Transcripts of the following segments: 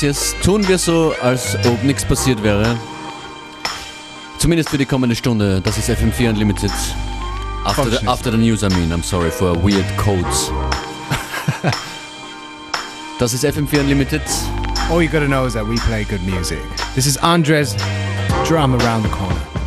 Yes, tun wir so, als ob nichts passiert wäre. Zumindest für die kommende Stunde. Das ist FM4 Unlimited. After the, after the news, I mean. I'm sorry for weird codes. das ist FM4 Unlimited. All you gotta know is that we play good music. This is Andres, drum around the corner.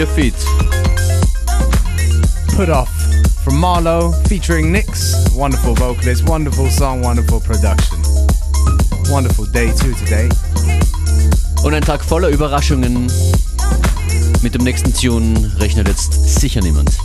your feet. Put Off from Marlowe featuring Nix. Wonderful vocalist, wonderful song, wonderful production. Wonderful day too today. Und ein Tag voller Überraschungen. Mit dem nächsten Tune rechnet jetzt sicher niemand.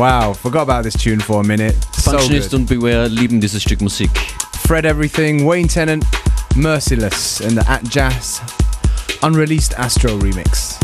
Wow, forgot about this tune for a minute. Functionist so und Beware lieben dieses Stück Musik. Fred Everything, Wayne Tennant, Merciless in the Atjazz unreleased Astro remix.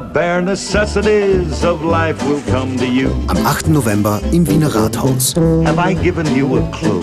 Bare necessities of life will come to you. Am 8. November im Wiener Rathaus. Have I given you a clue?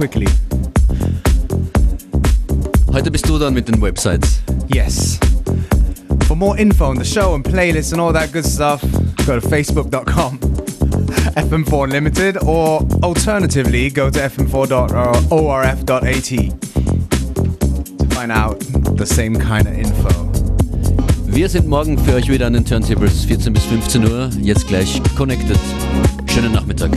quickly. Heute bist du dann mit den Websites. Yes. For more info on the show and playlists and all that good stuff, go to facebook.com FM4 Limited or alternatively go to fm4.orf.at to find out the same kind of info. Wir sind morgen für euch wieder an den Turntables 14 bis 15 Uhr. Jetzt gleich connected. Schönen Nachmittag.